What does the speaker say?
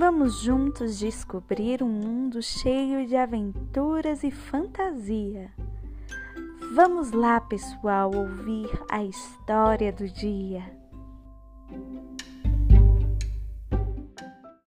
Vamos juntos descobrir um mundo cheio de aventuras e fantasia. Vamos lá, pessoal, ouvir a história do dia.